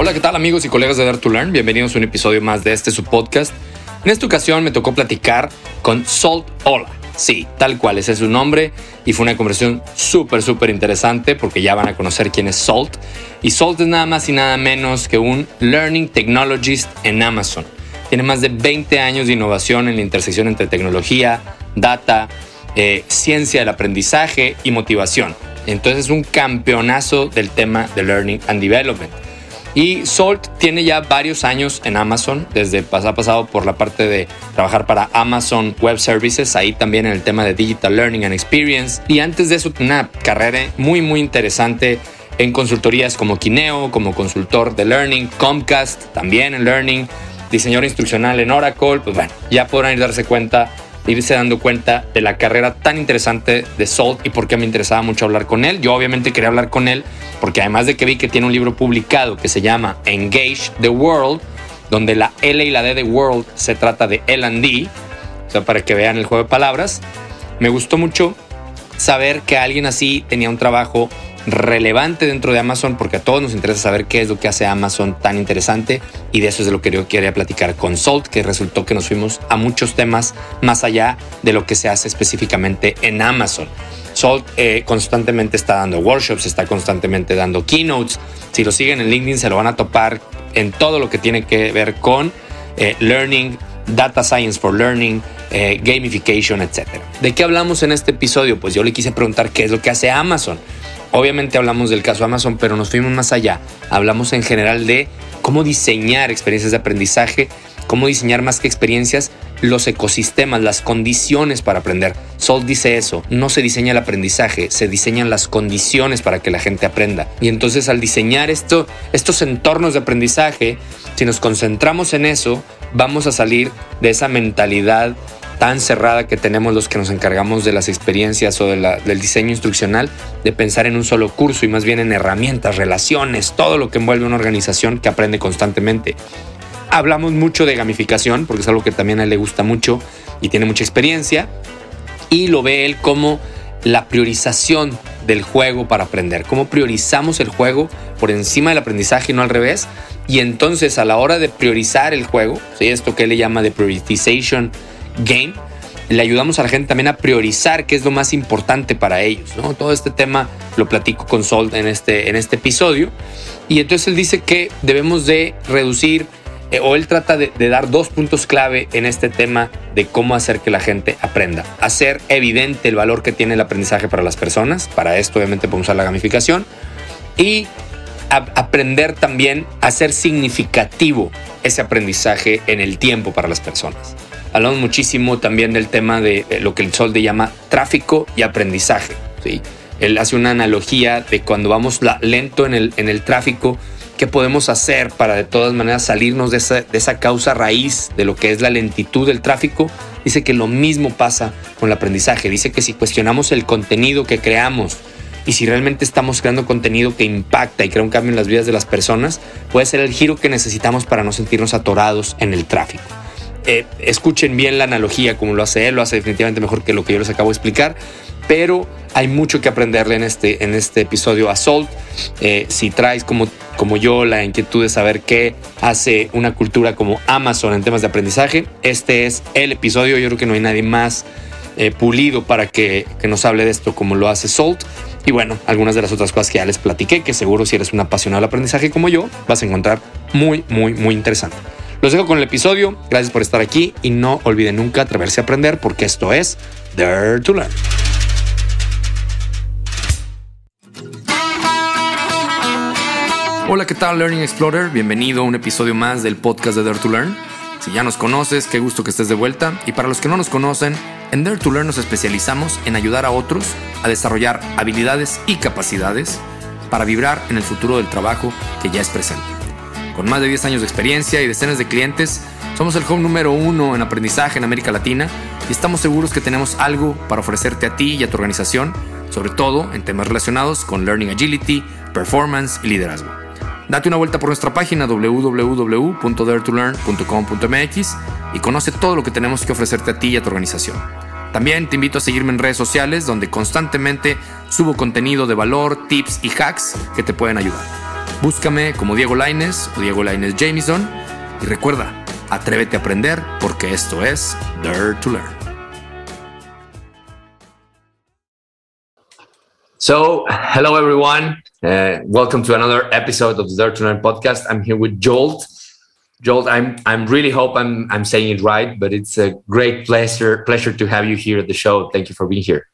Hola, ¿qué tal amigos y colegas de Dare to Learn? Bienvenidos a un episodio más de este su podcast. En esta ocasión me tocó platicar con Salt Ola. Sí, tal cual, ese es su nombre y fue una conversación súper, súper interesante porque ya van a conocer quién es Salt. Y Salt es nada más y nada menos que un Learning Technologist en Amazon. Tiene más de 20 años de innovación en la intersección entre tecnología, data, eh, ciencia del aprendizaje y motivación. Entonces es un campeonazo del tema de Learning and Development. Y Salt tiene ya varios años en Amazon, desde ha pasado por la parte de trabajar para Amazon Web Services, ahí también en el tema de Digital Learning and Experience. Y antes de eso, una carrera muy, muy interesante en consultorías como Kineo, como consultor de Learning, Comcast, también en Learning, diseñador instruccional en Oracle. Pues bueno, ya podrán ir darse cuenta irse dando cuenta de la carrera tan interesante de Salt y por qué me interesaba mucho hablar con él. Yo obviamente quería hablar con él porque además de que vi que tiene un libro publicado que se llama Engage the World, donde la L y la D de World se trata de L&D, o sea, para que vean el juego de palabras, me gustó mucho saber que alguien así tenía un trabajo relevante dentro de Amazon porque a todos nos interesa saber qué es lo que hace Amazon tan interesante y de eso es de lo que yo quería platicar con Salt, que resultó que nos fuimos a muchos temas más allá de lo que se hace específicamente en Amazon. Salt eh, constantemente está dando workshops, está constantemente dando keynotes. Si lo siguen en LinkedIn se lo van a topar en todo lo que tiene que ver con eh, learning, data science for learning, eh, gamification, etc. ¿De qué hablamos en este episodio? Pues yo le quise preguntar qué es lo que hace Amazon. Obviamente hablamos del caso Amazon, pero nos fuimos más allá. Hablamos en general de cómo diseñar experiencias de aprendizaje, cómo diseñar más que experiencias, los ecosistemas, las condiciones para aprender. Sol dice eso, no se diseña el aprendizaje, se diseñan las condiciones para que la gente aprenda. Y entonces al diseñar esto, estos entornos de aprendizaje, si nos concentramos en eso, vamos a salir de esa mentalidad tan cerrada que tenemos los que nos encargamos de las experiencias o del diseño instruccional, de pensar en un solo curso y más bien en herramientas, relaciones, todo lo que envuelve una organización que aprende constantemente. Hablamos mucho de gamificación, porque es algo que también a él le gusta mucho y tiene mucha experiencia, y lo ve él como la priorización del juego para aprender, cómo priorizamos el juego por encima del aprendizaje y no al revés. Y entonces a la hora de priorizar el juego, esto que él le llama de prioritization game, le ayudamos a la gente también a priorizar qué es lo más importante para ellos. ¿no? Todo este tema lo platico con Sol en este, en este episodio. Y entonces él dice que debemos de reducir, eh, o él trata de, dar dos puntos clave en este tema de cómo hacer que la gente aprenda. Hacer evidente el valor que tiene el aprendizaje para las personas. Para esto obviamente podemos usar la gamificación. Y aprender también a ser significativo ese aprendizaje en el tiempo para las personas. Hablamos muchísimo también del tema de lo que el Sol le llama tráfico y aprendizaje. ¿sí? Él hace una analogía de cuando vamos lento en el, en el tráfico, qué podemos hacer para de todas maneras salirnos de esa, de esa causa raíz de lo que es la lentitud del tráfico. Dice que lo mismo pasa con el aprendizaje. Dice que si cuestionamos el contenido que creamos, y si realmente estamos creando contenido que impacta y crea un cambio en las vidas de las personas, puede ser el giro que necesitamos para no sentirnos atorados en el tráfico. Eh, escuchen bien la analogía como lo hace él, lo hace definitivamente mejor que lo que yo les acabo de explicar, pero hay mucho que aprenderle en este, en este episodio a Salt. Eh, si traes como, como yo la inquietud de saber qué hace una cultura como Amazon en temas de aprendizaje, este es el episodio. Yo creo que no hay nadie más eh, pulido para que, que nos hable de esto como lo hace Salt. Y bueno, algunas de las otras cosas que ya les platiqué, que seguro si eres un apasionado del aprendizaje como yo, vas a encontrar muy, muy, muy interesante. Los dejo con el episodio. Gracias por estar aquí y no olviden nunca atreverse a aprender porque esto es Dare to Learn. Hola, ¿qué tal Learning Explorer? Bienvenido a un episodio más del podcast de Dare to Learn. Si ya nos conoces, qué gusto que estés de vuelta. Y para los que no nos conocen, en Dare to Learn nos especializamos en ayudar a otros a desarrollar habilidades y capacidades para vibrar en el futuro del trabajo que ya es presente. Con más de 10 años de experiencia y decenas de clientes, somos el home número uno en aprendizaje en América Latina y estamos seguros que tenemos algo para ofrecerte a ti y a tu organización, sobre todo en temas relacionados con Learning Agility, Performance y Liderazgo. Date una vuelta por nuestra página www.daretolearn.com.mx y conoce todo lo que tenemos que ofrecerte a ti y a tu organización. También te invito a seguirme en redes sociales donde constantemente subo contenido de valor, tips y hacks que te pueden ayudar. Búscame como Diego Laines o Diego Laines Jameson y recuerda, atrévete a aprender porque esto es Dare to Learn. So, hello everyone. Uh, welcome to another episode of the Dare to Learn podcast. I'm here with Zsolt. Zsolt, I'm I'm really hope I'm I'm saying it right, but it's a great pleasure pleasure to have you here at the show. Thank you for being here.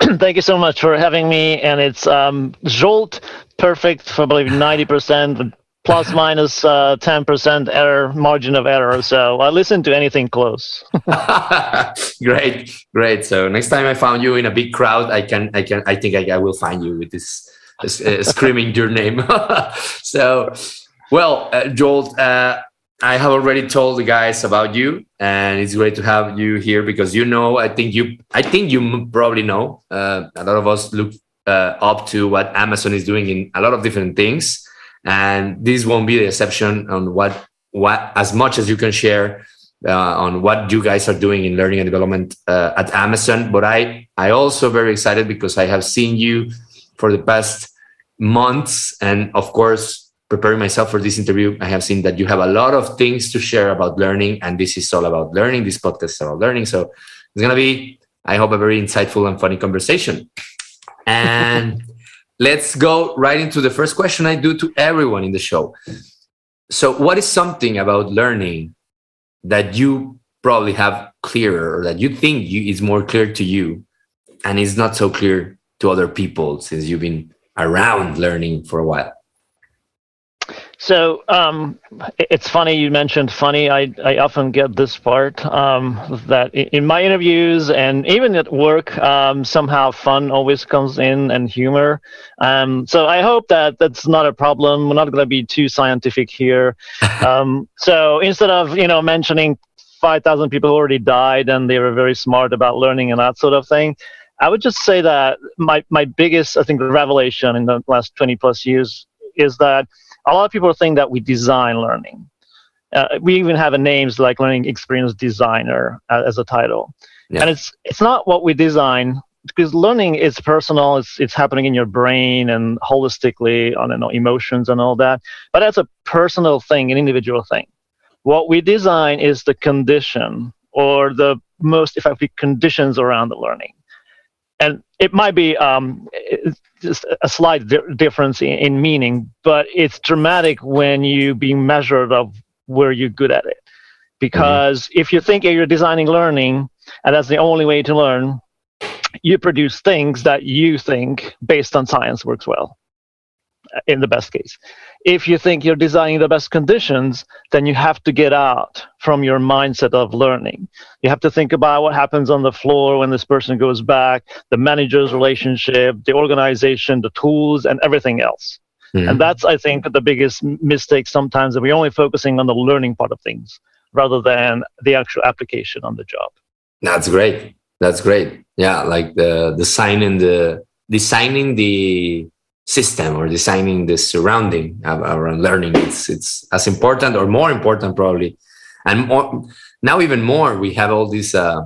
Thank you so much for having me. And it's um, Zsolt, perfect for believe ninety percent, plus minus uh, ten percent error margin of error. So I listen to anything close. great, great. So next time I found you in a big crowd, I can I can I think I, I will find you with this uh, screaming your name. so well, uh, Zsolt. Uh, I have already told the guys about you, and it's great to have you here because you know. I think you. I think you probably know. Uh, a lot of us look uh, up to what Amazon is doing in a lot of different things, and this won't be the exception on what what as much as you can share uh, on what you guys are doing in learning and development uh, at Amazon. But I I also very excited because I have seen you for the past months, and of course preparing myself for this interview, I have seen that you have a lot of things to share about learning, and this is all about learning. This podcast is about learning. So it's going to be, I hope, a very insightful and funny conversation. And let's go right into the first question I do to everyone in the show. So, what is something about learning that you probably have clearer or that you think you, is more clear to you and is not so clear to other people since you've been around learning for a while? So um, it's funny you mentioned funny. I, I often get this part um, that in my interviews and even at work, um, somehow fun always comes in and humor. Um, so I hope that that's not a problem. We're not going to be too scientific here. Um, so instead of you know mentioning 5,000 people who already died and they were very smart about learning and that sort of thing, I would just say that my, my biggest, I think, revelation in the last 20 plus years is that a lot of people think that we design learning. Uh, we even have a names like learning experience designer uh, as a title, yeah. and it's it's not what we design because learning is personal. It's it's happening in your brain and holistically on you know, emotions and all that. But that's a personal thing, an individual thing. What we design is the condition or the most effective conditions around the learning and it might be um, just a slight di- difference in, in, meaning, but it's dramatic when you being measured of where you're good at it. Because mm-hmm. if you think you're designing learning and that's the only way to learn, you produce things that you think based on science works well in the best case. If you think you're designing the best conditions, then you have to get out from your mindset of learning. You have to think about what happens on the floor when this person goes back, the manager's relationship, the organization, the tools, and everything else. Mm-hmm. And that's, I think, the biggest mistake sometimes that we're only focusing on the learning part of things rather than the actual application on the job. That's great. That's great. Yeah, like the the sign designing the designing the system or designing the surrounding around learning. It's it's as important or more important probably. And more, now even more we have all these uh,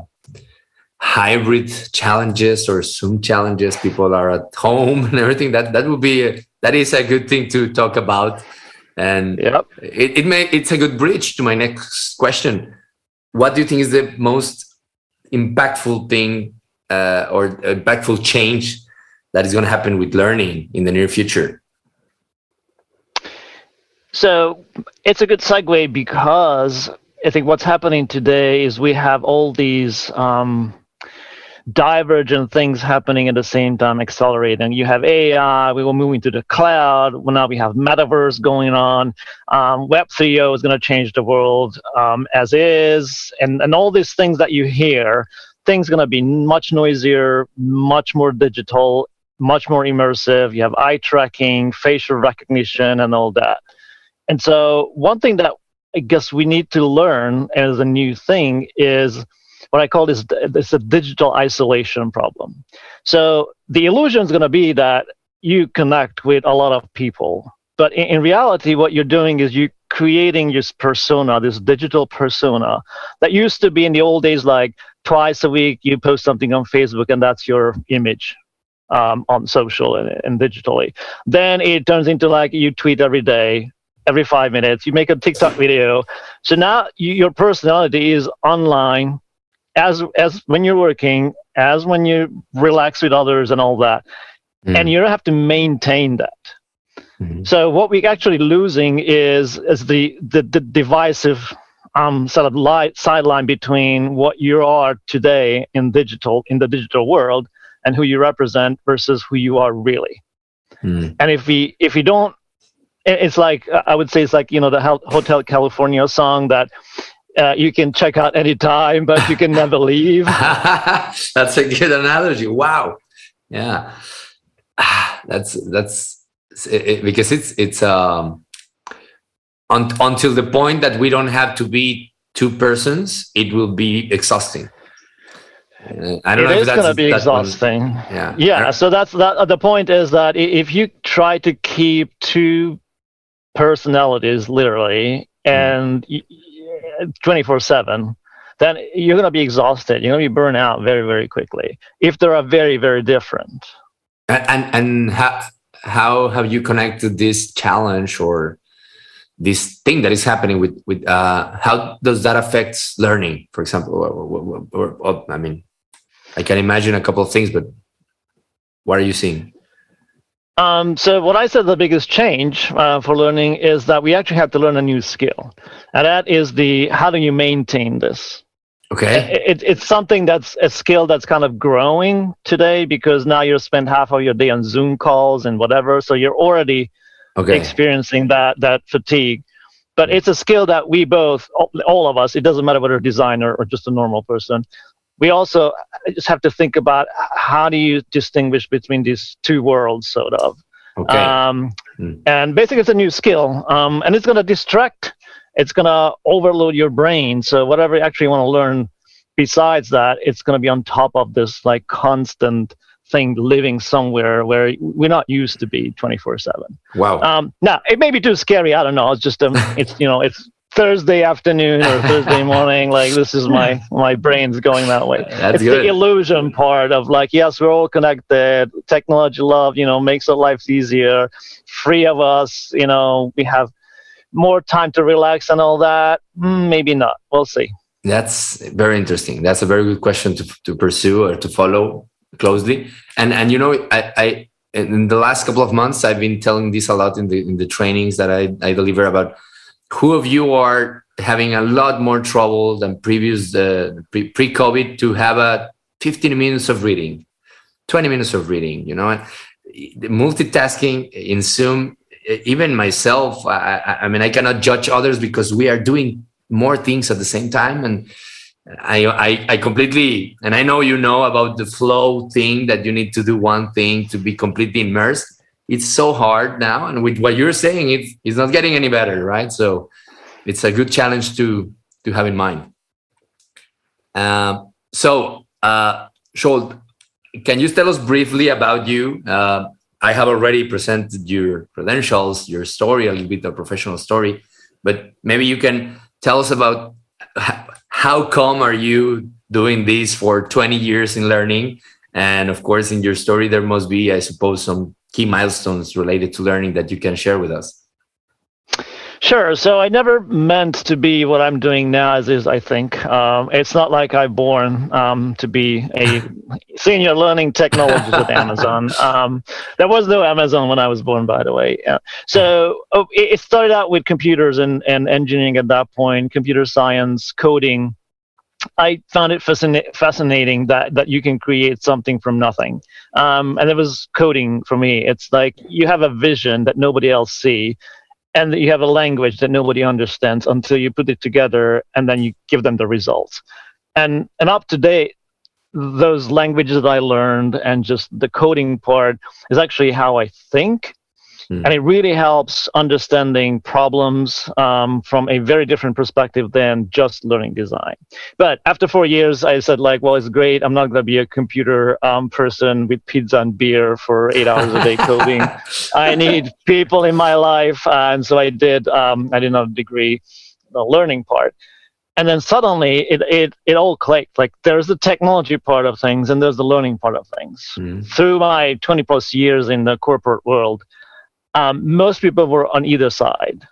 hybrid challenges or zoom challenges. People are at home and everything. That that would be a, that is a good thing to talk about. And yep. it, it may it's a good bridge to my next question. What do you think is the most impactful thing uh, or impactful change that is going to happen with learning in the near future? So it's a good segue because I think what's happening today is we have all these um, divergent things happening at the same time, accelerating. You have AI, we will move into the cloud. Well, now we have metaverse going on. Um, Web 3.0 is going to change the world um, as is, and and all these things that you hear. Things going to be much noisier, much more digital, much more immersive. You have eye tracking, facial recognition, and all that. And so, one thing that I guess we need to learn as a new thing is what I call this, this a digital isolation problem. So, the illusion is going to be that you connect with a lot of people. But in, in reality, what you're doing is you're creating this persona, this digital persona that used to be in the old days like twice a week you post something on Facebook and that's your image, um, on social and, and digitally. Then it turns into like you tweet every day, every five minutes. You make a TikTok video. So now you, your personality is online as as when you're working, as when you relax with others and all that, mm. and you don't have to maintain that. Mm-hmm. So what we're actually losing is is the the, the divisive um, sort of light sideline between what you are today in digital in the digital world and who you represent versus who you are really. Mm. And if we if we don't, it's like I would say it's like you know the Hotel California song that uh, you can check out anytime, but you can never leave. that's a good analogy. Wow. Yeah. That's that's it, because it's it's um un, until the point that we don't have to be two persons, it will be exhausting. I don't it know is going to be exhausting. One, yeah. Yeah. So that's that. The point is that if you try to keep two personalities literally hmm. and 24 7 then you're going to be exhausted you're going to be burned out very very quickly if they are very very different and and, and how, how have you connected this challenge or this thing that is happening with with uh, how does that affect learning for example or, or, or, or, i mean i can imagine a couple of things but what are you seeing um, so what I said the biggest change uh, for learning is that we actually have to learn a new skill, and that is the how do you maintain this. Okay. It, it's something that's a skill that's kind of growing today because now you spend half of your day on Zoom calls and whatever, so you're already okay. experiencing that that fatigue. But it's a skill that we both, all of us, it doesn't matter whether a designer or just a normal person, we also just have to think about how do you distinguish between these two worlds, sort of. Okay. Um, mm. And basically, it's a new skill, um, and it's going to distract. It's going to overload your brain. So whatever you actually want to learn, besides that, it's going to be on top of this like constant thing living somewhere where we're not used to be 24 7 wow um now it may be too scary i don't know it's just um it's you know it's Thursday afternoon or Thursday morning. Like this is my my brain's going that way. That's it's good. the illusion part of like yes, we're all connected. Technology, love, you know, makes our lives easier. Free of us, you know, we have more time to relax and all that. Mm, maybe not. We'll see. That's very interesting. That's a very good question to to pursue or to follow closely. And and you know, I, I in the last couple of months, I've been telling this a lot in the in the trainings that I, I deliver about who of you are having a lot more trouble than previous uh, pre COVID to have a 15 minutes of reading, 20 minutes of reading, you know, the multitasking in Zoom, even myself, I, I mean, I cannot judge others because we are doing more things at the same time. And I, I, I completely, and I know you know about the flow thing that you need to do one thing to be completely immersed it's so hard now and with what you're saying it's, it's not getting any better right? So it's a good challenge to to have in mind. Uh, so uh Zsolt, can you tell us briefly about you? Uh, i have already presented your credentials your story a little bit of professional story but maybe you can tell us about how come are you doing this for 20 years in learning? And of course in your story there must be i suppose some key milestones related to learning that you can share with us? Sure. So I never meant to be what I'm doing now, as is, I think. Um, it's not like I'm born um, to be a senior learning technologist at Amazon. Um, there was no Amazon when I was born, by the way. Uh, so oh, it started out with computers and, and engineering at that point, computer science, coding. I found it fascina- fascinating that that you can create something from nothing. Um, and it was coding for me. It's like you have a vision that nobody else see, and that you have a language that nobody understands until you put it together, and then you give them the results. And and up to date, those languages that I learned and just the coding part is actually how I think Mm. And it really helps understanding problems um, from a very different perspective than just learning design. But after four years, I said, like, well, it's great. I'm not going to be a computer um, person with pizza and beer for eight hours a day coding. I need people in my life. Uh, and so I did, um, I did not degree, the learning part. and then suddenly it, it, it all clicked. Like there's the technology part of things and there's the learning part of things. Mm. Through my 20 plus years in the corporate world, um, most people were on either side.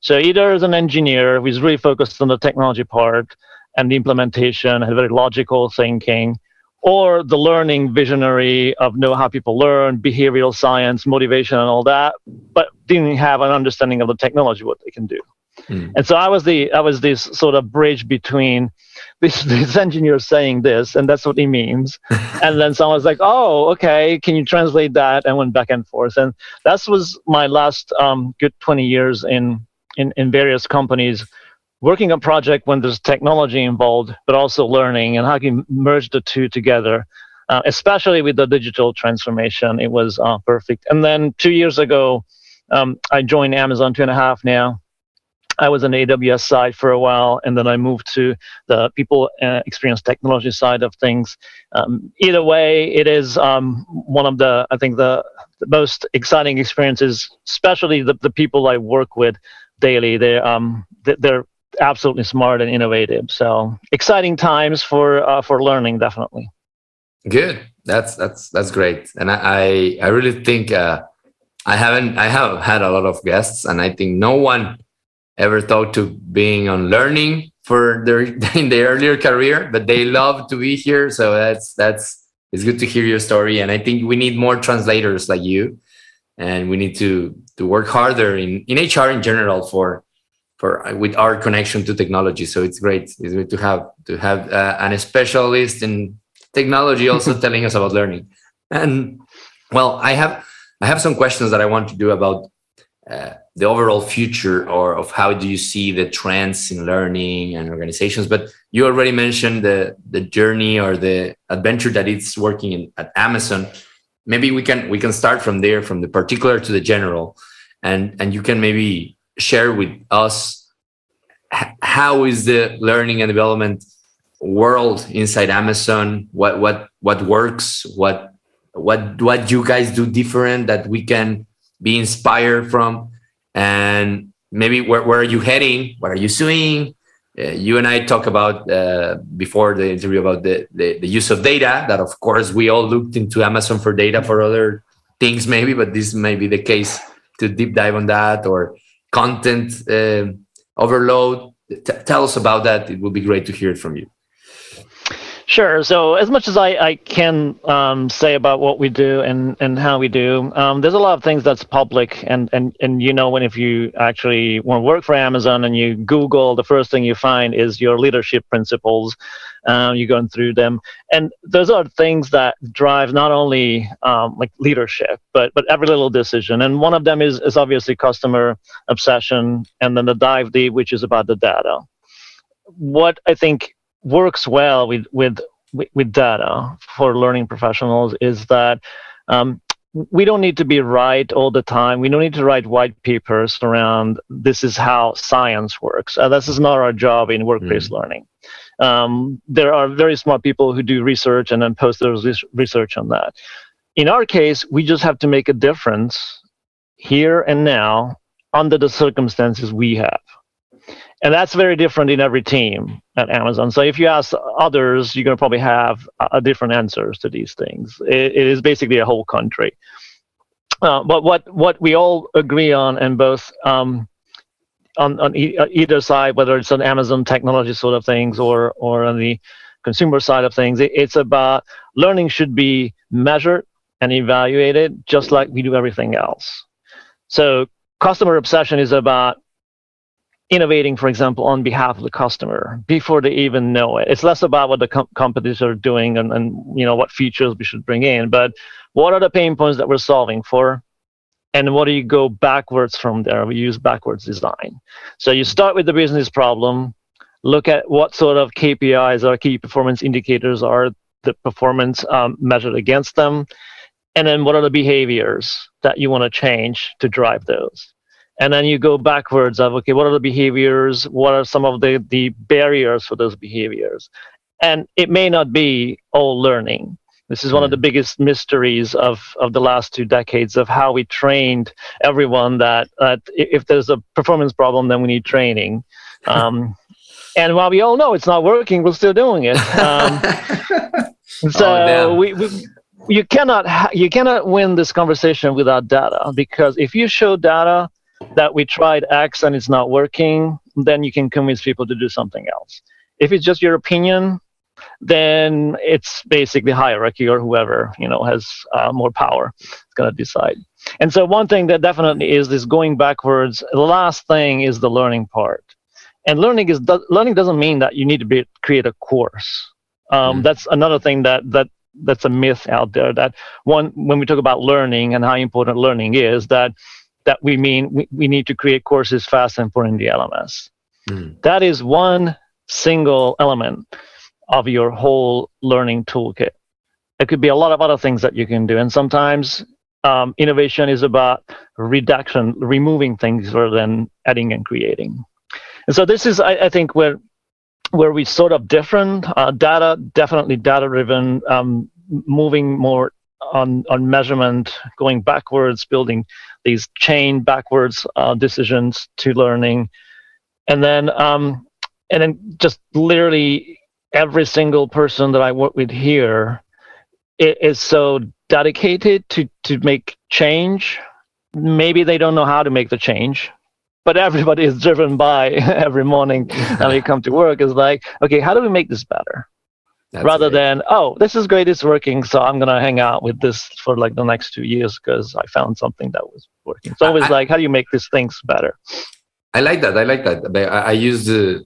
So either as an engineer who's really focused on the technology part and the implementation, had very logical thinking, or the learning visionary of know how people learn, behavioral science, motivation, and all that, but didn't have an understanding of the technology, what they can do. Mm. And so I was the I was this sort of bridge between this this engineer saying this, and that's what he means. and then someone was like, "Oh, okay, can you translate that?" And went back and forth. And that was my last um, good 20 years in in, in various companies working on project when there's technology involved, but also learning and how can you merge the two together. Uh, especially with the digital transformation, it was uh, perfect. And then two years ago, um, I joined Amazon two and a half now, I was on AWS side for a while, and then I moved to the people uh, experience technology side of things. Um, either way, it is um, one of the I think the, the, most exciting experiences, especially the, the people I work with daily. They're um, they're absolutely smart and innovative. So exciting times for uh, for learning, definitely. Good. That's that's that's great, and I I, really think uh, I haven't I have had a lot of guests, and I think no one ever thought to being on learning for their in their earlier career, but they love to be here. So that's that's it's good to hear your story. And I think we need more translators like you, and we need to to work harder in in HR in general for for with our connection to technology. So it's great. It's to have to have uh, an specialist in technology also telling us about learning. And well, I have I have some questions that I want to do about uh, the overall future or of how do you see the trends in learning and organizations but you already mentioned the the journey or the adventure that it's working in, at amazon. Maybe we can we can start from there from the particular to the general and and you can maybe share with us how is the learning and development world inside amazon? What what what works? What what what you guys do different that we can be inspired from and maybe where, where are you heading? What are you seeing? Uh, you and i talk about uh, before the interview about the, the, the use of data that of course we all looked into amazon for data for other things maybe but this may be the case to deep dive on that or content uh, overload. T tell us about that. It would be great to hear it from you Sure. So, as much as I, I can um, say about what we do and, and how we do, um, there's a lot of things that's public. And, and, and you know, when if you actually want to work for Amazon and you Google, the first thing you find is your leadership principles. Um, you're going through them. And those are things that drive not only um, like leadership, but, but every little decision. And one of them is, is obviously customer obsession. And then the dive deep, which is about the data. What I think works well with with with data for learning professionals is that um, we don't need to be right all the time. We don't need to write white papers around this is how science works. Uh, this is not our job in work-based mm. learning. Um, there are very smart people who do research and then post their research on that. In our case, we just have to make a difference here and now under the circumstances we have and that's very different in every team at Amazon. So if you ask others, you're going to probably have a different answers to these things. it, it is basically a whole country. Uh, but what what we all agree on, and both um, on on e- uh, either side, whether it's on Amazon technology sort of things or or on the consumer side of things, it, it's about learning should be measured and evaluated just like we do everything else. So customer obsession is about innovating, for example, on behalf of the customer before they even know it. It's less about what the com- companies are doing and, and you know what features we should bring in, but what are the pain points that we're solving for, and what do you go backwards from there? We use backwards design. So you start with the business problem, look at what sort of KPIs or key performance indicators are the performance um, measured against them, and then what are the behaviors that you want to change to drive those and then you go backwards of okay what are the behaviors? What are some of the the barriers for those behaviors? And it may not be all learning. This is one of the biggest mysteries of, of the last two decades of how we trained everyone that, that if there's a performance problem, then we need training. Um, and while we all know it's not working, we're still doing it. Um, so oh, we, we, you cannot ha- you cannot win this conversation without data because if you show data that we tried X and it's not working, then you can convince people to do something else. If it's just your opinion, then it's basically hierarchy or whoever you know has uh, more power is going to decide. And so one thing that definitely is is going backwards. The last thing is the learning part, and learning is learning doesn't mean that you need to be, create a course. Um, mm. That's another thing that that that's a myth out there. That one when we talk about learning and how important learning is, that that we mean we, we need to create courses fast and put in the LMS. Mm. That is one single element of your whole learning toolkit. It could be a lot of other things that you can do, and sometimes um, innovation is about reduction, removing things rather than adding and creating. And so this is, I, I think, where where we sort of different. Uh, data, definitely data driven, um, moving more on on measurement, going backwards, building these chain backwards uh, decisions to learning, and then um, and then just literally every single person that I work with here is so dedicated to to make change. Maybe they don't know how to make the change, but everybody is driven by every morning and they come to work is like, okay, how do we make this better? That's Rather great. than, oh, this is great, it's working, so I'm gonna hang out with this for like the next two years because I found something that was working. So always I, like, how do you make these things better? I like that. I like that. I, I use the.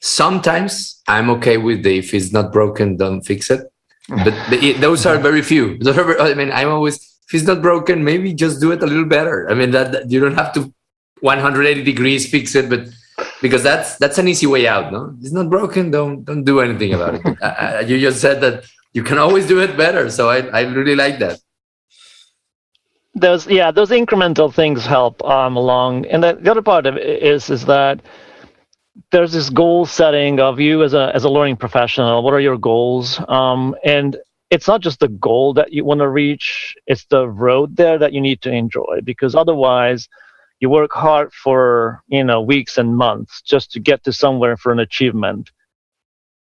Sometimes I'm okay with the if it's not broken, don't fix it but the, those are very few. I mean, I'm always if it's not broken, maybe just do it a little better. I mean, that, that you don't have to 180 degrees fix it, but because that's that's an easy way out. No, it's not broken. Don't don't do anything about it. uh, you just said that you can always do it better. So I I really like that. Those yeah, those incremental things help um, along. And the, the other part of it is is that there's this goal setting of you as a as a learning professional. What are your goals? Um, and it's not just the goal that you want to reach; it's the road there that you need to enjoy. Because otherwise, you work hard for you know weeks and months just to get to somewhere for an achievement,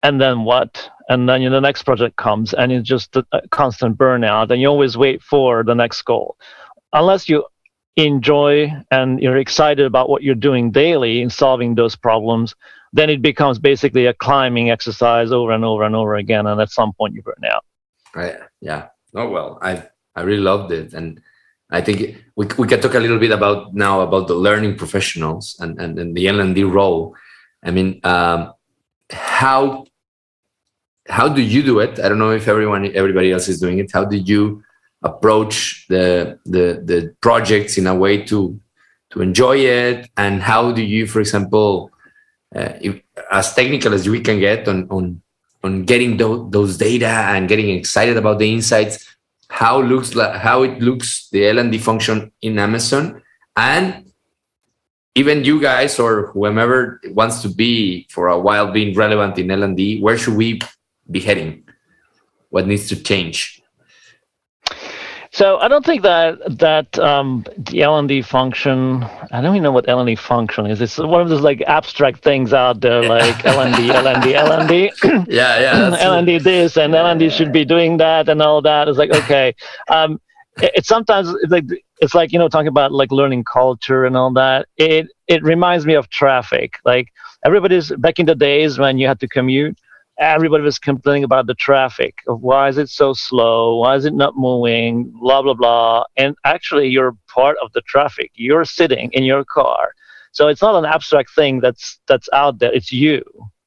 and then what? And then you know, the next project comes, and it's just a constant burnout. And you always wait for the next goal, unless you enjoy and you're excited about what you're doing daily in solving those problems, then it becomes basically a climbing exercise over and over and over again. And at some point, you burn out. Right. Yeah. Oh well, I I really loved it, and I think we we can talk a little bit about now about the learning professionals and and, and the L and D role. I mean, um, how how do you do it? I don't know if everyone everybody else is doing it. How do you approach the, the the projects in a way to to enjoy it and how do you for example uh, if, as technical as we can get on on on getting those data and getting excited about the insights how looks like how it looks the l&d function in amazon. And even you guys or whomever wants to be for a while being relevant in l&d where should we be heading? What needs to change so I don't think that that um, the L and D function. I don't even know what L and D function is. It's one of those like abstract things out there, like L and D, L and D, L and D. Yeah, yeah. L and D this and L and D should be doing that and all that. It's like okay. Um, it, it's sometimes it's like it's like you know talking about like learning culture and all that. It it reminds me of traffic. Like everybody's back in the days when you had to commute everybody was complaining about the traffic of why is it so slow? Why is it not moving? Blah blah blah. And actually you're part of the traffic. You're sitting in your car. So it's not an abstract thing that's that's out there. It's you.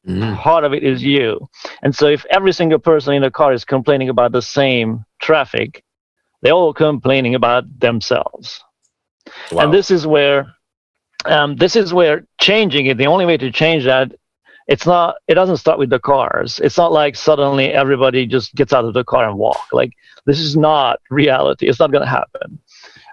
Mm. part of it is you. And so if every single person in the car is complaining about the same traffic they're all complaining about themselves. Wow. and this is where um, this is where changing it the only way to change that it's not it doesn't start with the cars. It's not like suddenly everybody just gets out of the car and walk. Like this is not reality. It's not going to happen.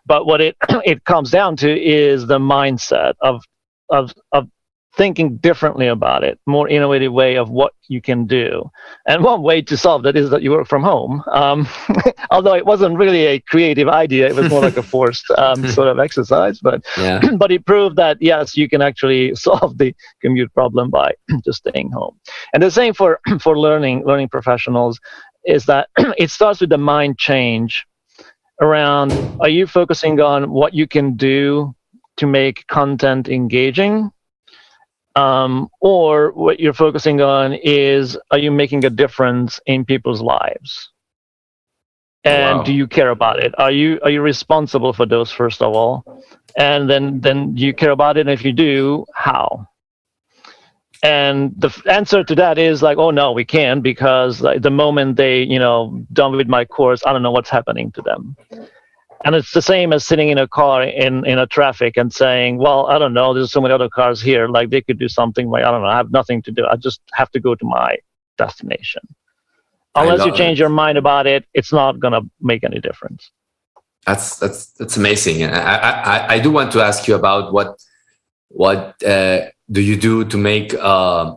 But what it it comes down to is the mindset of of of thinking differently about it, more innovative way of what you can do. And one way to solve that is that you work from home. Um, although it wasn't really a creative idea, it was more like a forced um, sort of exercise. But yeah. but it proved that yes, you can actually solve the commute problem by just staying home. And the same for for learning learning professionals is that it starts with the mind change around are you focusing on what you can do to make content engaging um, or what you're focusing on is are you making a difference in people's lives? And wow. do you care about it? Are you are you responsible for those first of all? And then then do you care about it? And if you do how? And the answer to that is like oh no we can't because like, the moment they you know done with my course i don't know what's happening to them and it's the same as sitting in a car in in a traffic and saying well i don't know there's so many other cars here like they could do something like i don't know i have nothing to do i just have to go to my destination. Unless you change it. your mind about it it's not going to make any difference. That's that's that's amazing. I, I i do want to ask you about what what uh, do you do to make uh,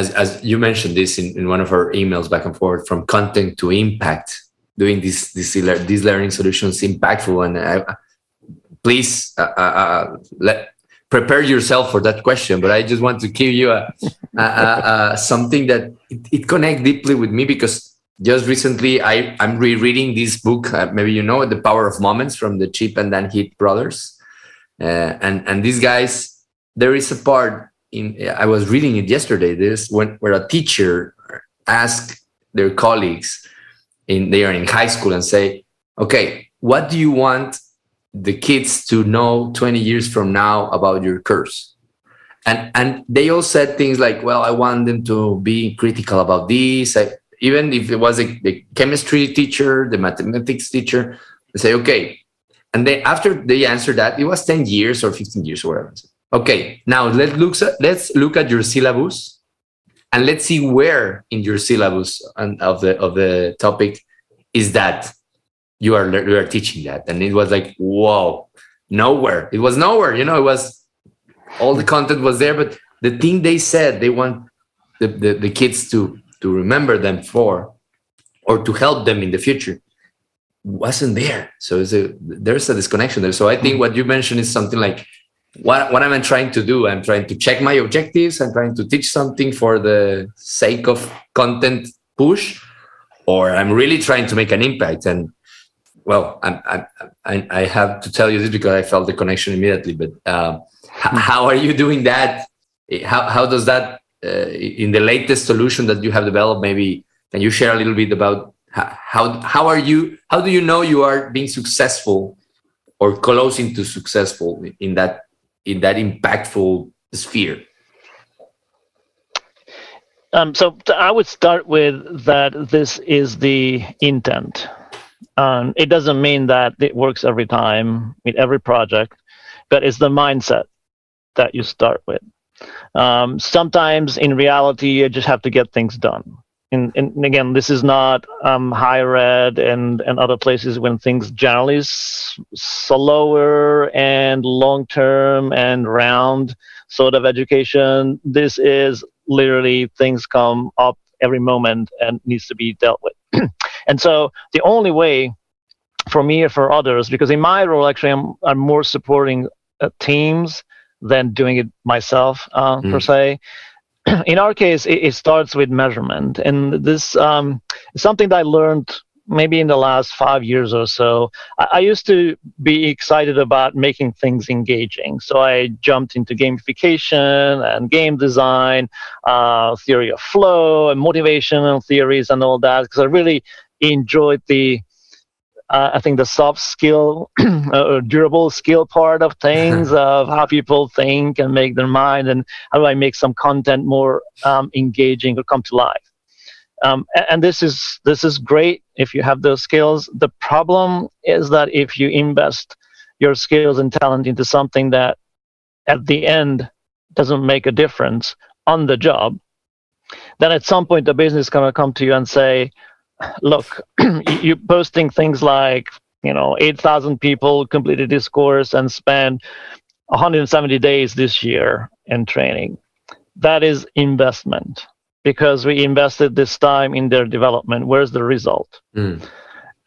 as, as you mentioned this in, in one of our emails back and forth from content to impact doing these these learning solutions impactful. And uh, please uh, uh, uh, let prepare yourself for that question but i just want to give you a, a, a something that it, it connects deeply with me because just recently i i'm rereading this book. Uh, maybe you know the power of moments from the chip and dan heath brothers. Uh, and and these guys there is a part in i was reading it yesterday this when where a teacher asked their colleagues in they are in high school and say, okay, what do you want the kids to know 20 years from now about your course? And and they all said things like, well, I want them to be critical about this. I, even if it was a, the chemistry teacher, the mathematics teacher, they say, okay. And then after they answered that, it was 10 years or 15 years or whatever. Okay, now let's look, let's look at your syllabus and let's see where in your syllabus and of the of the topic is that you are you are teaching that. And it was like whoa nowhere. It was nowhere you know it was all the content was there. But the thing they said they want the, the, the kids to to remember them for or to help them in the future wasn't there. So a, there's a disconnection there. So i think mm-hmm. what you mentioned is something like what what am I trying to do? I'm trying to check my objectives. I'm trying to teach something for the sake of content push, or I'm really trying to make an impact. And well, i I, I have to tell you this because I felt the connection immediately. But uh, how are you doing that? How how does that uh, in the latest solution that you have developed? Maybe can you share a little bit about how how are you? How do you know you are being successful or closing to successful in that in that impactful sphere? Um, so I would start with that this is the intent. Um, it doesn't mean that it works every time with every project, but it's the mindset that you start with. Um, sometimes in reality, you just have to get things done and, and again, this is not um, higher ed and, and other places when things generally s- slower and long term and round sort of education. This is literally things come up every moment and needs to be dealt with. and so the only way for me or for others, because in my role, actually, I'm, I'm more supporting uh, teams than doing it myself uh, mm. per se. in our case, it, it, starts with measurement, and this um, is something that I learned maybe in the last five years or so. I, I, used to be excited about making things engaging, so I jumped into gamification and game design, uh, theory of flow, and motivational theories, and all that because I really enjoyed the uh, I think the soft skill or durable skill part of things of how people think and make their mind and how do I make some content more um, engaging or come to life. Um, and, and this is this is great if you have those skills. The problem is that if you invest your skills and talent into something that at the end doesn't make a difference on the job, then at some point the business is going to come to you and say, look, you're posting things like, you know, 8,000 people completed this course and spent 170 days this year. in training. That is investment because we invested this time in their development. Where's the result? Mm.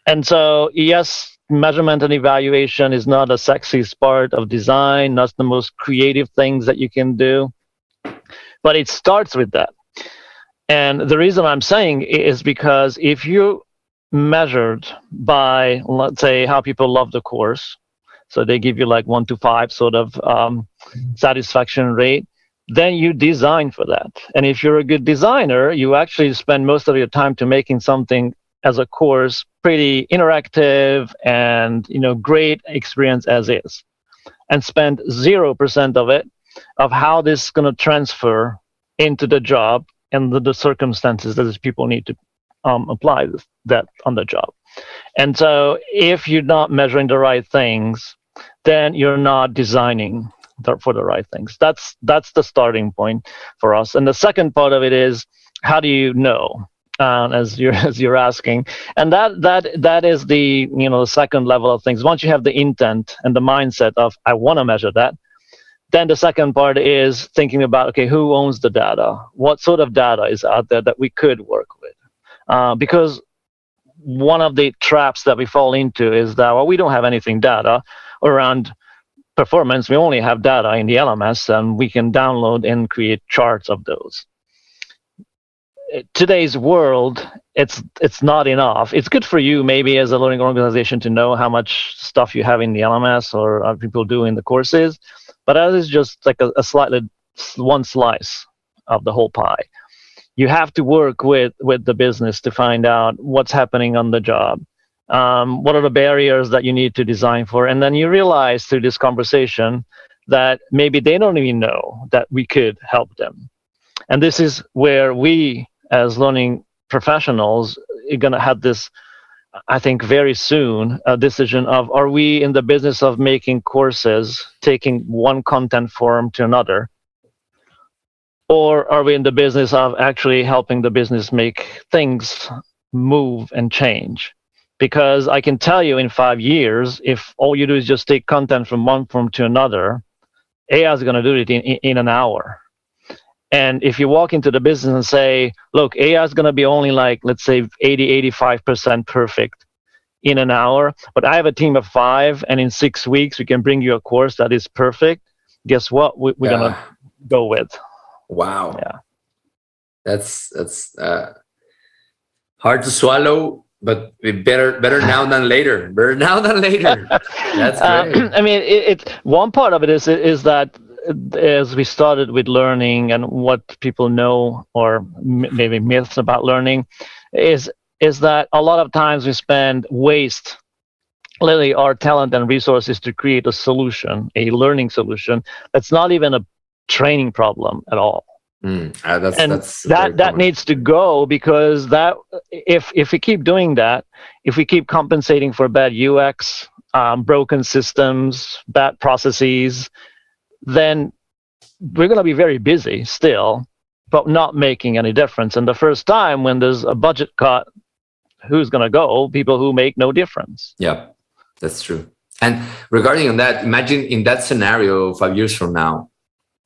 And so, yes, measurement and evaluation is not a sexy part of design, not the most creative things that you can do, but it starts with that. And the reason I'm saying is because if you measured by, let's say, how people love the course, so they give you like one to five sort of um, satisfaction rate, then you design for that. And if you're a good designer, you actually spend most of your time to making something as a course pretty interactive and you know great experience as is and spend 0% of it of how this is going to transfer into the job and the, the circumstances that people need to um, apply that on the job. And so, if you're not measuring the right things, then you're not designing for the right things. That's that's the starting point for us. And the second part of it is how do you know? Uh, as you're as you're asking, and that that that is the you know the second level of things. Once you have the intent and the mindset of I want to measure that, then the second part is thinking about okay, who owns the data? What sort of data is out there that we could work with? Uh, because one of the traps that we fall into is that well, we don't have anything data around performance. We only have data in the LMS, and we can download and create charts of those. Today's world, it's it's not enough. It's good for you maybe as a learning organization to know how much stuff you have in the LMS or people do in the courses but that is just like a, a slightly one slice of the whole pie. You have to work with with the business to find out what's happening on the job. Um, what are the barriers that you need to design for? And then you realize through this conversation that maybe they don't even know that we could help them. And this is where we, as learning professionals, are going to have this I think very soon a decision of are we in the business of making courses, taking one content form to another, or are we in the business of actually helping the business make things move and change? Because I can tell you in five years, if all you do is just take content from one form to another, AI is going to do it in, in an hour. And if you walk into the business and say, look, AI is going to be only like, let's say 80, 85% perfect in an hour, but I have a team of five, and in six weeks, we can bring you a course that is perfect. Guess what? We, are yeah. going to go with. Wow. Yeah. That's, that's uh, hard to swallow, but better better now than later. Better now than later. That's uh, great. I mean, it, it, one part of it is is that as we started with learning and what people know or maybe myths about learning is is that a lot of times we spend waste literally our talent and resources to create a solution a learning solution that's not even a training problem at all. Mm, uh, that's, and that's that that needs to go because that if if we keep doing that if we keep compensating for bad ux um, broken systems bad processes then we're going to be very busy still, but not making any difference. And the first time when there's a budget cut, who's going to go? People who make no difference. Yeah, that's true. And regarding on that, imagine in that scenario five years from now,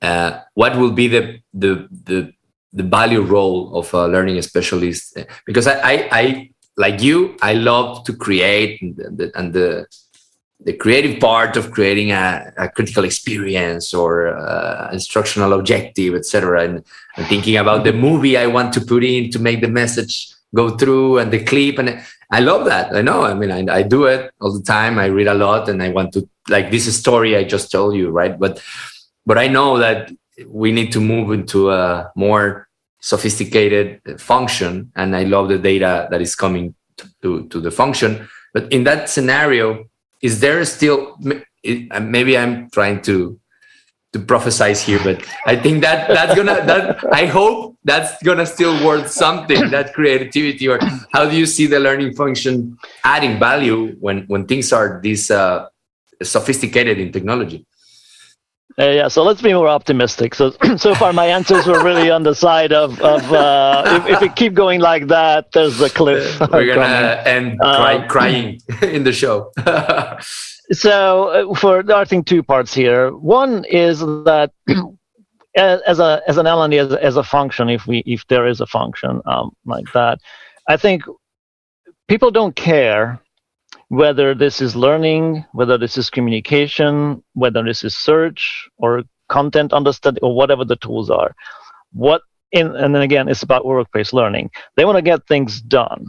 uh, what will be the the the the value role of a learning specialist? Because I I, I like you, I love to create and the, and the the creative part of creating a, a critical experience or uh, instructional objective, etc. And, and thinking about the movie I want to put in to make the message go through and the clip. And I love that. I know. I mean, I, I do it all the time. I read a lot and I want to like this story I just told you, right? But but I know that we need to move into a more sophisticated function, and I love the data that is coming to, to the function. But in that scenario, is there still maybe i'm trying to to prophesize here but i think that that's gonna that i hope that's gonna still worth something that creativity or how do you see the learning function adding value when when things are this uh, sophisticated in technology uh, yeah, so let's be more optimistic. So, so far my answers were really on the side of, of uh, if, if we keep going like that, there's a cliff. We're gonna end cry, um, crying in the show. so, uh, for I think two parts here. One is that as a as an L&D as, as a function, if we if there is a function um, like that, I think people don't care whether this is learning, whether this is communication, whether this is search or content understanding or whatever the tools are. What in, and then again, it's about workplace learning. They want to get things done.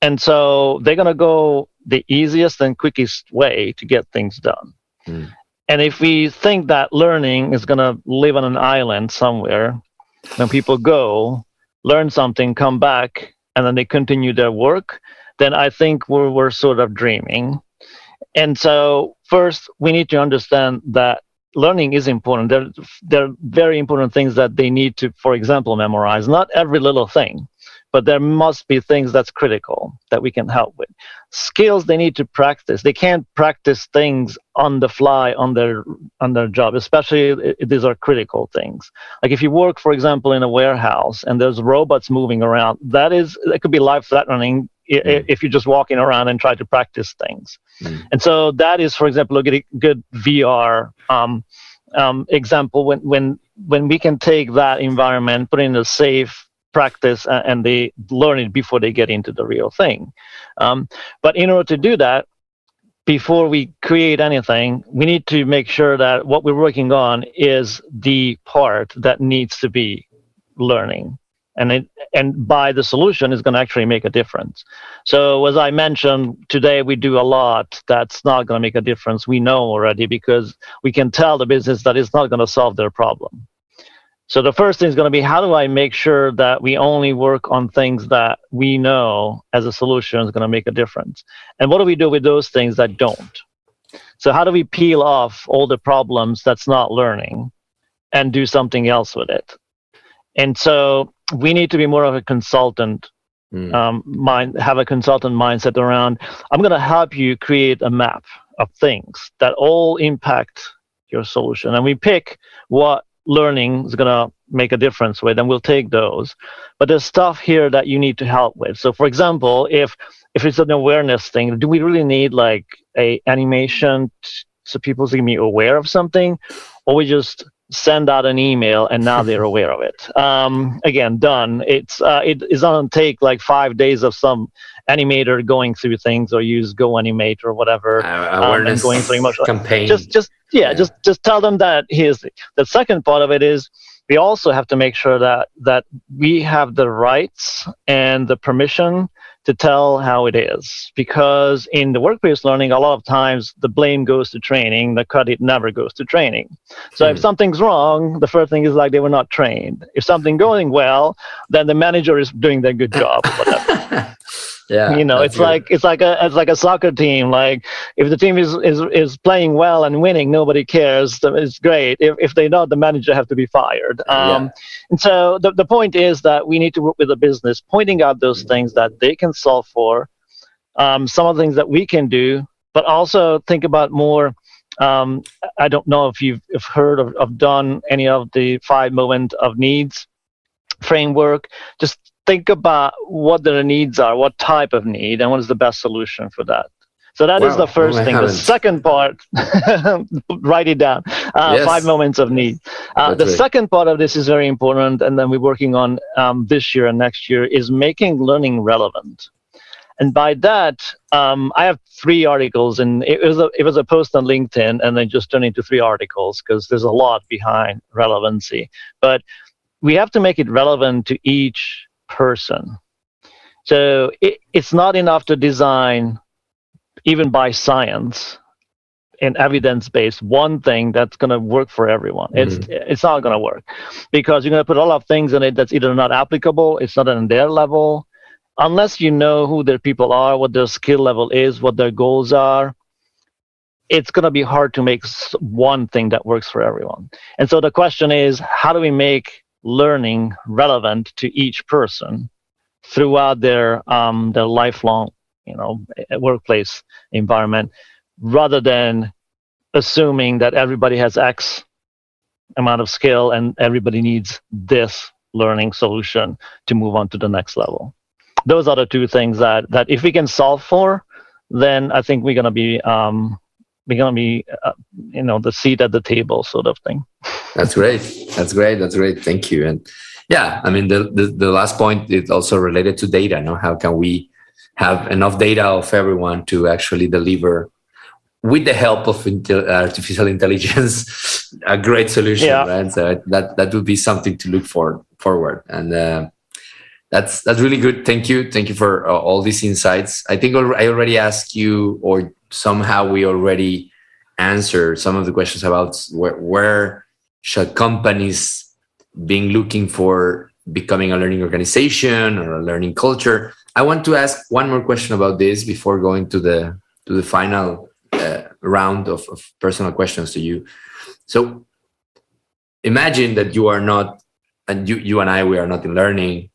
And so they're going to go the easiest and quickest way to get things done. Mm. And if we think that learning is going to live on an island somewhere, when people go, learn something, come back, and then they continue their work, then I think we're, we're sort of dreaming. And so, first, we need to understand that learning is important. There, there are very important things that they need to, for example, memorize. Not every little thing, but there must be things that's critical that we can help with. Skills they need to practice. They can't practice things on the fly on their on their job, especially if these are critical things. Like if you work, for example, in a warehouse and there's robots moving around, that is that could be life threatening mm. if you're just walking around and try to practice things. Mm. And so that is, for example, a good, good VR um, um, example when when when we can take that environment, put it in a safe practice uh, and they learn it before they get into the real thing. Um, but in order to do that, before we create anything, we need to make sure that what we're working on is the part that needs to be learning and it, and by the solution is going to actually make a difference. So as I mentioned today, we do a lot that's not going to make a difference. We know already because we can tell the business that it's not going to solve their problem. So the first thing is going to be how do I make sure that we only work on things that we know as a solution is going to make a difference, and what do we do with those things that don't? So how do we peel off all the problems that's not learning and do something else with it? And so we need to be more of a consultant mm. um, mind, have a consultant mindset around. I'm going to help you create a map of things that all impact your solution, and we pick what learning is going to make a difference with, and we'll take those. But there's stuff here that you need to help with. So, for example, if if it's an awareness thing, do we really need like a animation t- so people can be aware of something, or we just send out an email and now they're aware of it. Um, again done. It's uh, it is going to take like five days of some animator going through things or use GoAnimate or whatever uh, um, and going through much campaign. Just just yeah, yeah, just just tell them that here's the, the second part of it is we also have to make sure that that we have the rights and the permission to tell how it is. Because in the workplace learning, a lot of times the blame goes to training, the credit never goes to training. So if hmm. something's wrong, the first thing is like they were not trained. If something going well, then the manager is doing their good job. yeah you know it's good. like it's like a it's like a soccer team like if the team is is is playing well and winning nobody cares it's great if, if they not the manager have to be fired um, yeah. and so the, the point is that we need to work with the business pointing out those things that they can solve for um, some of the things that we can do but also think about more um, i don't know if you've if heard of, of done any of the five moment of needs framework just think about what their needs are, what type of need, and what is the best solution for that. So that wow. is the first thing. The second part, write it down. Uh, yes. Five moments of need. Uh, the right. second part of this is very important, and then we're working on um, this year and next year is making learning relevant. And by that, um, I have three articles, and it was a it was a post on LinkedIn, and then just turned into three articles because there's a lot behind relevancy. But we have to make it relevant to each person. So it, it's not enough to design, even by science and evidence based, one thing that's going to work for everyone. Mm-hmm. It's it's not going to work because you're going to put a lot of things in it that's either not applicable, it's not on their level, unless you know who their people are, what their skill level is, what their goals are. It's going to be hard to make one thing that works for everyone. And so the question is, how do we make learning relevant to each person throughout their um, their lifelong you know workplace environment rather than assuming that everybody has x amount of skill and everybody needs this learning solution to move on to the next level. Those are the two things that that if we can solve for then i think we're going to be um, be going to be uh, you know the seat at the table sort of thing. That's great. That's great. That's great. Thank you. And yeah i mean the, the, the last point is also related to data no? How can we have enough data of everyone to actually deliver with the help of intel, artificial intelligence a great solution yeah. right? So that that would be something to look for forward. And uh, that's that's really good. Thank you. Thank you for uh, all these insights. I think i already asked you or somehow we already answered some of the questions about where, where should companies being looking for becoming a learning organization or a learning culture. I want to ask one more question about this before going to the to the final uh, round of, of personal questions to you. So imagine that you are not and you you and i we are not in learning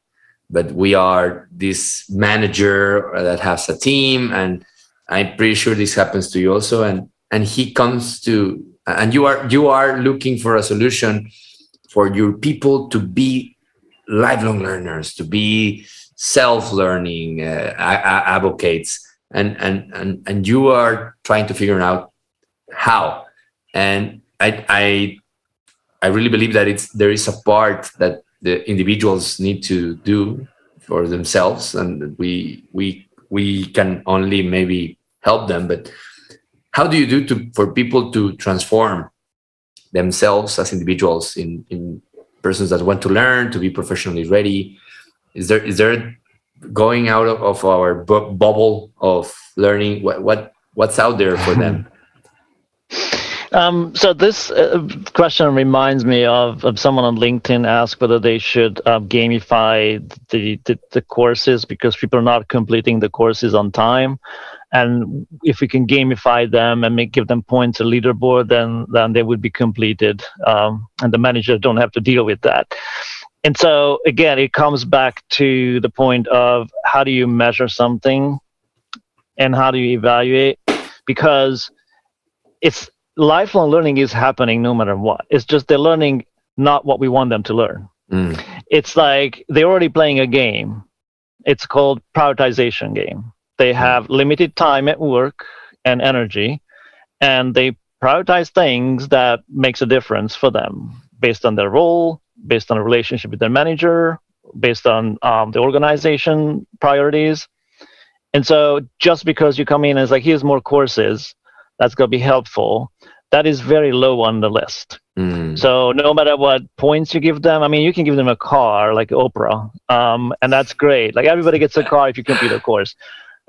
but we are this manager that has a team and i'm pretty sure this happens to you also. And and he comes to and you are you are looking for a solution for your people to be lifelong learners to be self-learning uh, advocates. And and and and you are trying to figure out how. And i i i really believe that it's there is a part that the individuals need to do for themselves. And we we we can only maybe help them but how do you do to for people to transform themselves as individuals in in persons that want to learn to be professionally ready? Is there is there going out of, of our bu bubble of learning? What what what's out there for them? Um, so this uh, question reminds me of, of someone on LinkedIn asked whether they should uh, gamify the, the, the courses because people are not completing the courses on time, and if we can gamify them and make give them points a leaderboard, then then they would be completed, um, and the managers don't have to deal with that. And so again, it comes back to the point of how do you measure something, and how do you evaluate, because it's lifelong learning is happening no matter what. It's just they're learning not what we want them to learn. Mm. It's like they're already playing a game. It's called prioritization game. They have limited time at work and energy, and they prioritize things that makes a difference for them based on their role, based on a relationship with their manager, based on um, the organization priorities. And so just because you come in as like, here's more courses, that's going to be helpful that is very low on the list mm. so no matter what points you give them i mean you can give them a car like oprah um, and that's great like everybody gets a car if you complete a course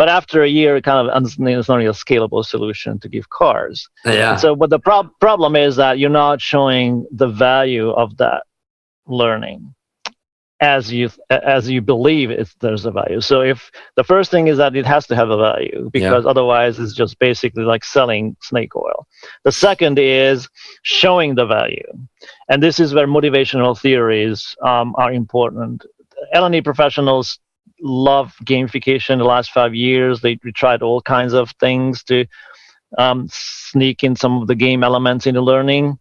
but after a year it kind of it's not really a scalable solution to give cars. Yeah. And so but the prob- problem is that you're not showing the value of that learning as you as you believe there's a value. So if the first thing is that it has to have a value because yeah. otherwise it's just basically like selling snake oil. The second is showing the value. And this is where motivational theories um, are important. L&D professionals love gamification the last five years. They tried all kinds of things to um, sneak in some of the game elements into learning.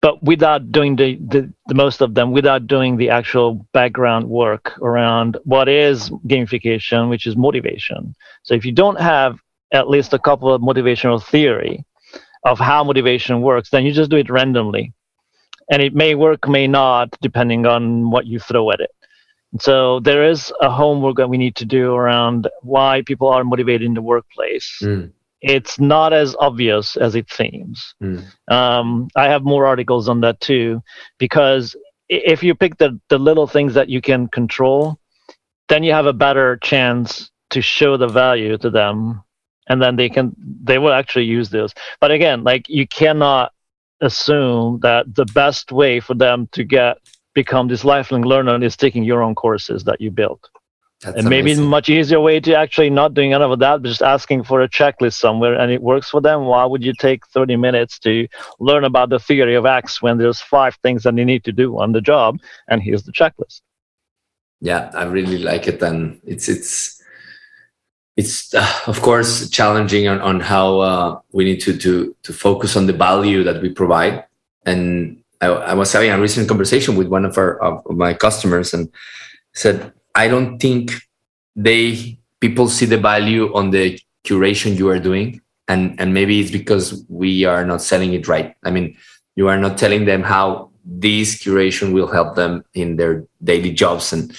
But without doing the, the, the, most of them without doing the actual background work around what is gamification which is motivation. So if you don't have at least a couple of motivational theory of how motivation works then you just do it randomly. And it may work may not depending on what you throw at it so there is a homework that we need to do around why people are motivated in the workplace mm it's not as obvious as it seems. Mm. Um, I have more articles on that too, because if you pick the, the little things that you can control, then you have a better chance to show the value to them, and then they can they will actually use this. But again, like you cannot assume that the best way for them to get become this lifelong learner and is taking your own courses that you built. That's and maybe amazing. much easier way to actually not doing any of that, but just asking for a checklist somewhere and it works for them. Why would you take 30 minutes to learn about the theory of X when there's five things that you need to do on the job? And here's the checklist. Yeah, I really like it. And it's, it's, it's uh, of course challenging on, on how uh, we need to, to, to focus on the value that we provide. And I, I was having a recent conversation with one of our, of my customers and said, I don't think they people see the value on the curation you are doing. and and maybe it's because we are not selling it right. I mean you are not telling them how this curation will help them in their daily jobs. And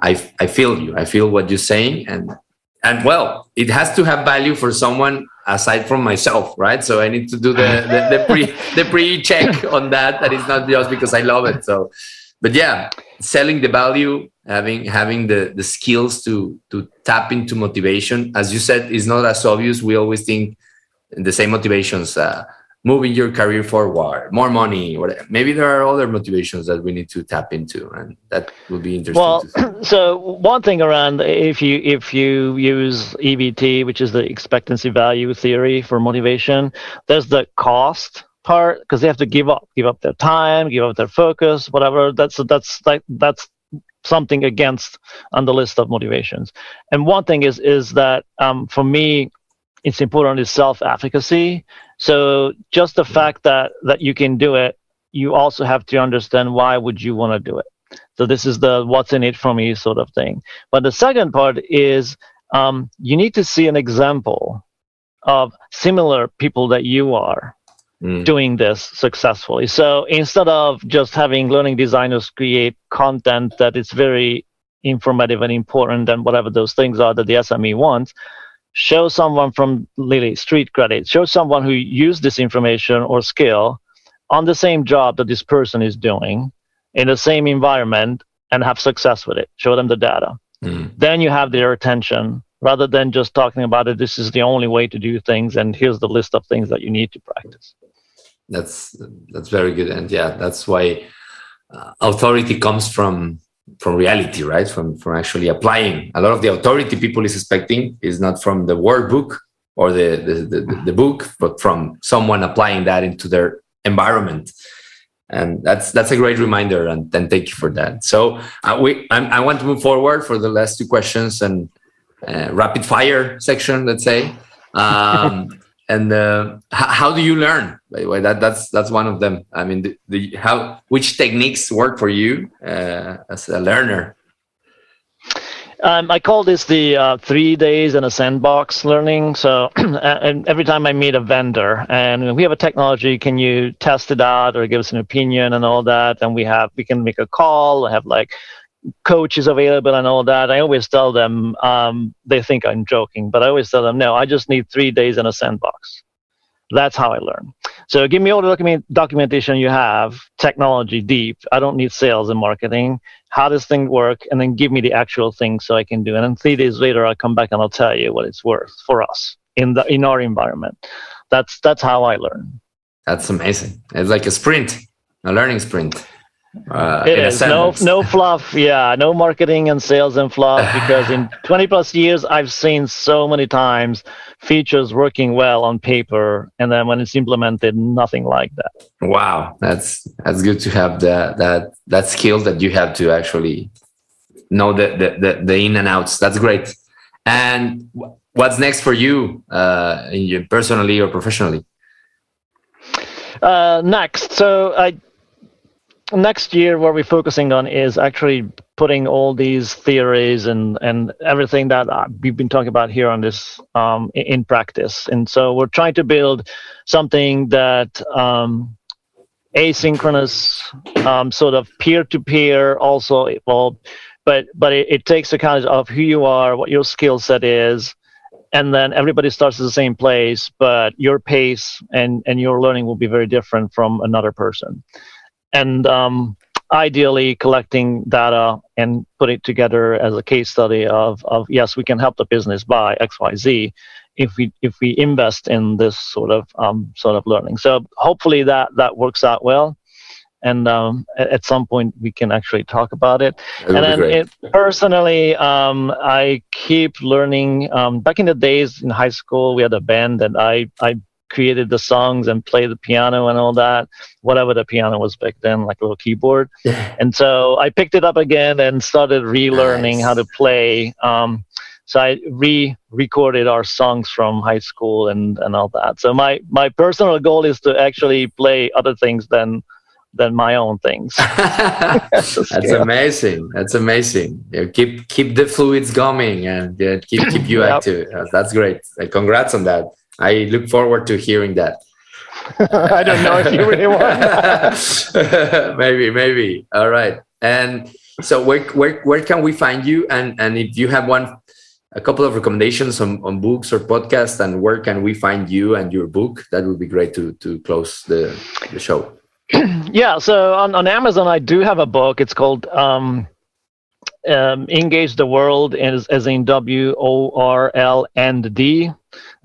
i i feel you. I feel what you're saying. And and well it has to have value for someone aside from myself right? So i need to do the the, the pre the pre check on that that is not just because i love it. So but yeah selling the value having having the the skills to to tap into motivation. As you said is not as obvious. We always think the same motivations uh, moving your career forward more money or maybe there are other motivations that we need to tap into and that will be interesting well so one thing around if you if you use evt which is the expectancy value theory for motivation there's the cost part because they have to give up give up their time give up their focus whatever that's that's like that's something against on the list of motivations. And one thing is is that um, for me, it's important is self efficacy. So just the fact that that you can do it, you also have to understand why would you want to do it. So this is the what's in it for me sort of thing. But the second part is um, you need to see an example of similar people that you are mm. doing this successfully. So instead of just having learning designers create content that is very informative and important and whatever those things are that the SME wants, show someone from Lily street credit, show someone who used this information or skill on the same job that this person is doing in the same environment and have success with it. Show them the data. Mm. Then you have their attention rather than just talking about it. This is the only way to do things, and here's the list of things that you need to practice that's that's very good and yeah that's why uh, authority comes from from reality right? From from actually applying. A lot of the authority people is expecting is not from the word book or the the, the, the book but from someone applying that into their environment. And that's that's a great reminder and, and thank you for that. So uh, we I'm, i want to move forward for the last two questions and uh, rapid fire section let's say. Um, and uh, how do you learn by the way that that's that's one of them i mean the, the how which techniques work for you uh, as a learner um, I call this the uh, three days in a sandbox learning. So, and every time I meet a vendor and we have a technology, can you test it out or give us an opinion and all that? And we have, we can make a call, have like coaches available and all that. I always tell them um, they think I'm joking, but I always tell them no. I just need three days in a sandbox. That's how I learn. So give me all the document, documentation you have, technology deep. I don't need sales and marketing. How does thing work? And then give me the actual thing so I can do it. And then three days later, I'll come back and I'll tell you what it's worth for us in the in our environment. That's that's how I learn. That's amazing. It's like a sprint, a learning sprint. Uh, it is no no fluff. Yeah, no marketing and sales and fluff. Because in 20 plus years, I've seen so many times features working well on paper, and then when it's implemented, nothing like that. Wow, that's that's good to have that that that skill that you have to actually know the the the, the in and outs. That's great. And what's next for you, uh, in your personally or professionally? Uh, next, so I next year what we're focusing on is actually putting all these theories and and everything that uh, we've been talking about here on this um, in, practice. And so we're trying to build something that um, asynchronous um, sort of peer-to-peer also evolved but but it, it takes account of who you are what your skill set is and then everybody starts at the same place but your pace and and your learning will be very different from another person and um, ideally collecting data and put it together as a case study of, of yes we can help the business by xyz if we if we invest in this sort of um, sort of learning. So hopefully that that works out well. And um, at, at, some point we can actually talk about it. And then it, personally um, i keep learning um, back in the days in high school we had a band and i i created the songs and play the piano and all that, whatever the piano was back then, like a little keyboard. and so I picked it up again and started relearning nice. how to play. Um, so I re-recorded our songs from high school and, and all that. So my, my personal goal is to actually play other things than than my own things. That's, amazing. That's amazing. Yeah, keep keep the fluids going and yeah, keep keep you yep. active. That's great. Congrats on that. I look forward to hearing that. I don't know if you really want. maybe, maybe. All right. And so, where, where where can we find you? And and if you have one, a couple of recommendations on, on books or podcasts, and where can we find you and your book? That would be great to to close the the show. yeah. So on on Amazon, I do have a book. It's called. Um, um, engage the world as, as in W O R L and D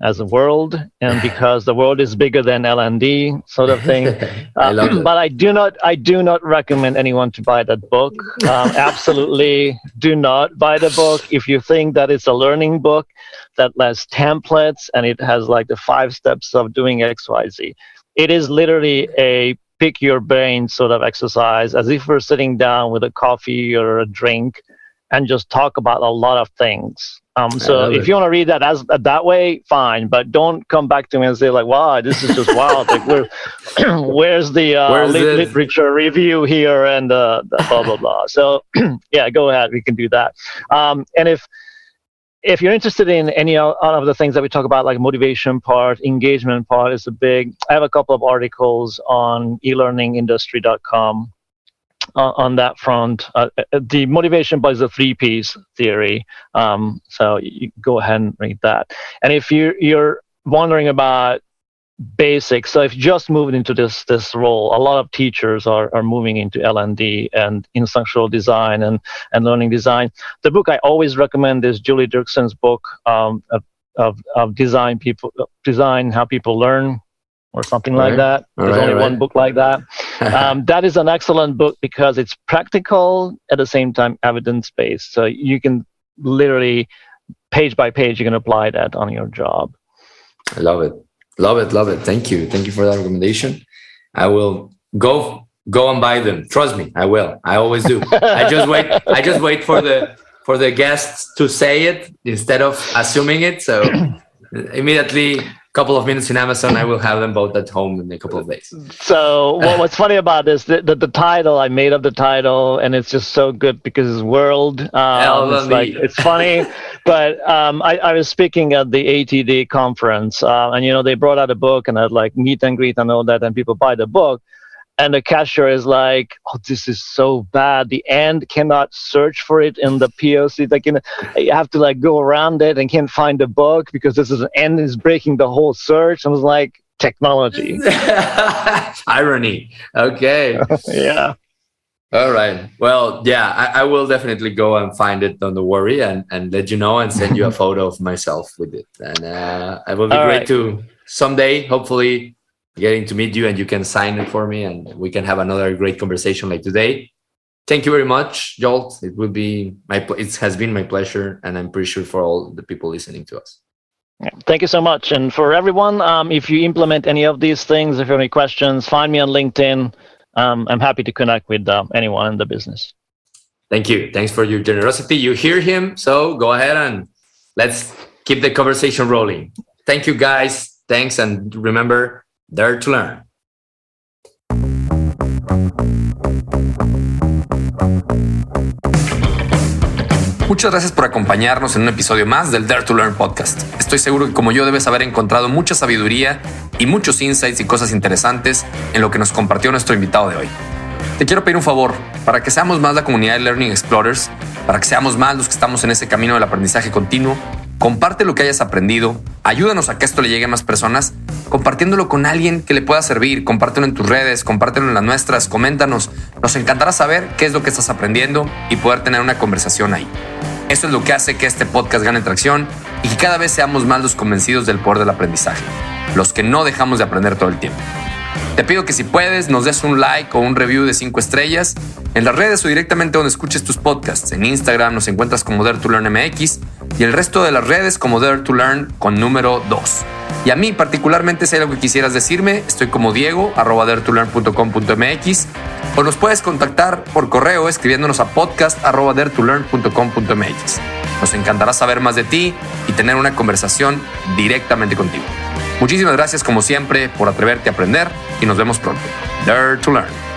as a world and because the world is bigger than LND sort of thing. I uh, but I do not I do not recommend anyone to buy that book. Um, absolutely do not buy the book if you think that it's a learning book that has templates and it has like the five steps of doing XYZ. It is literally a pick your brain sort of exercise as if we're sitting down with a coffee or a drink and just talk about a lot of things um, so if it. you want to read that as uh, that way, fine. But don't come back to me and say like, "Wow, this is just wild." like, where, where's the uh, where's lit- literature review here and uh, blah blah blah. So yeah, go ahead. We can do that. Um, and if if you're interested in any of the things that we talk about, like motivation part, engagement part, is a big. I have a couple of articles on elearningindustry.com on, on that front. Uh, uh, the motivation by the three P's theory. Um, so you go ahead and read that. And if you you're wondering about basics, so if you just moved into this this role, a lot of teachers are, are moving into LND and instructional design and, and learning design. The book I always recommend is Julie Dirksen's book um, of, of, of design people design how people learn or something like that. There's right, only right. one book like that. Um, that is an excellent book because it's practical at the same time evidence based. So you can literally page by page you can apply that on your job. I love it, love it, love it. Thank you, thank you for that recommendation. I will go go and buy them. Trust me, I will. I always do. I just wait. I just wait for the for the guests to say it instead of assuming it. So immediately couple of minutes in Amazon, I will have them both at home in a couple of days. So what, what's funny about this, the, the, the, title, I made up the title and it's just so good because it's world. Um, it's, like, it's funny, but um, I, I was speaking at the ATD conference uh, and, you know, they brought out a book and I had like meet and greet and all that and people buy the book and the cashier is like, "Oh, this is so bad. The end cannot search for it in the POC. Like, you know, you have to like go around it and can't find the book because this is an end is breaking the whole search." I was like, "Technology, irony." Okay, yeah. All right. Well, yeah, I, I, will definitely go and find it. Don't worry, and and let you know and send you a photo of myself with it. And uh, it will be All great right. to someday, hopefully, getting to meet you and you can sign it for me and we can have another great conversation like today. Thank you very much, Zsolt. It will be my it has been my pleasure, and I'm pretty sure for all the people listening to us. Thank you so much. And for everyone, um, if you implement any of these things, if you have any questions, find me on LinkedIn. Um, I'm happy to connect with uh, anyone in the business. Thank you. Thanks for your generosity. You hear him, so go ahead and let's keep the conversation rolling. Thank you, guys. Thanks, and remember, Dare to Learn. Muchas gracias por acompañarnos en un episodio más del Dare to Learn podcast. Estoy seguro que como yo debes haber encontrado mucha sabiduría y muchos insights y cosas interesantes en lo que nos compartió nuestro invitado de hoy. Te quiero pedir un favor, para que seamos más la comunidad de Learning Explorers, para que seamos más los que estamos en ese camino del aprendizaje continuo, comparte lo que hayas aprendido, ayúdanos a que esto le llegue a más personas, compartiéndolo con alguien que le pueda servir, compártelo en tus redes, compártelo en las nuestras, coméntanos. Nos encantará saber qué es lo que estás aprendiendo y poder tener una conversación ahí. Eso es lo que hace que este podcast gane tracción y que cada vez seamos más los convencidos del poder del aprendizaje, los que no dejamos de aprender todo el tiempo. Te pido que si puedes nos des un like o un review de 5 estrellas en las redes o directamente donde escuches tus podcasts. En Instagram nos encuentras como Dare to Learn MX y el resto de las redes como Dare to Learn con número 2. Y a mí particularmente si hay algo que quisieras decirme, estoy como Diego arroba daretolearn.com.mx o nos puedes contactar por correo escribiéndonos a podcast arroba daretolearn.com.mx. Nos encantará saber más de ti y tener una conversación directamente contigo. Muchísimas gracias como siempre por atreverte a aprender y nos vemos pronto. Dare to Learn.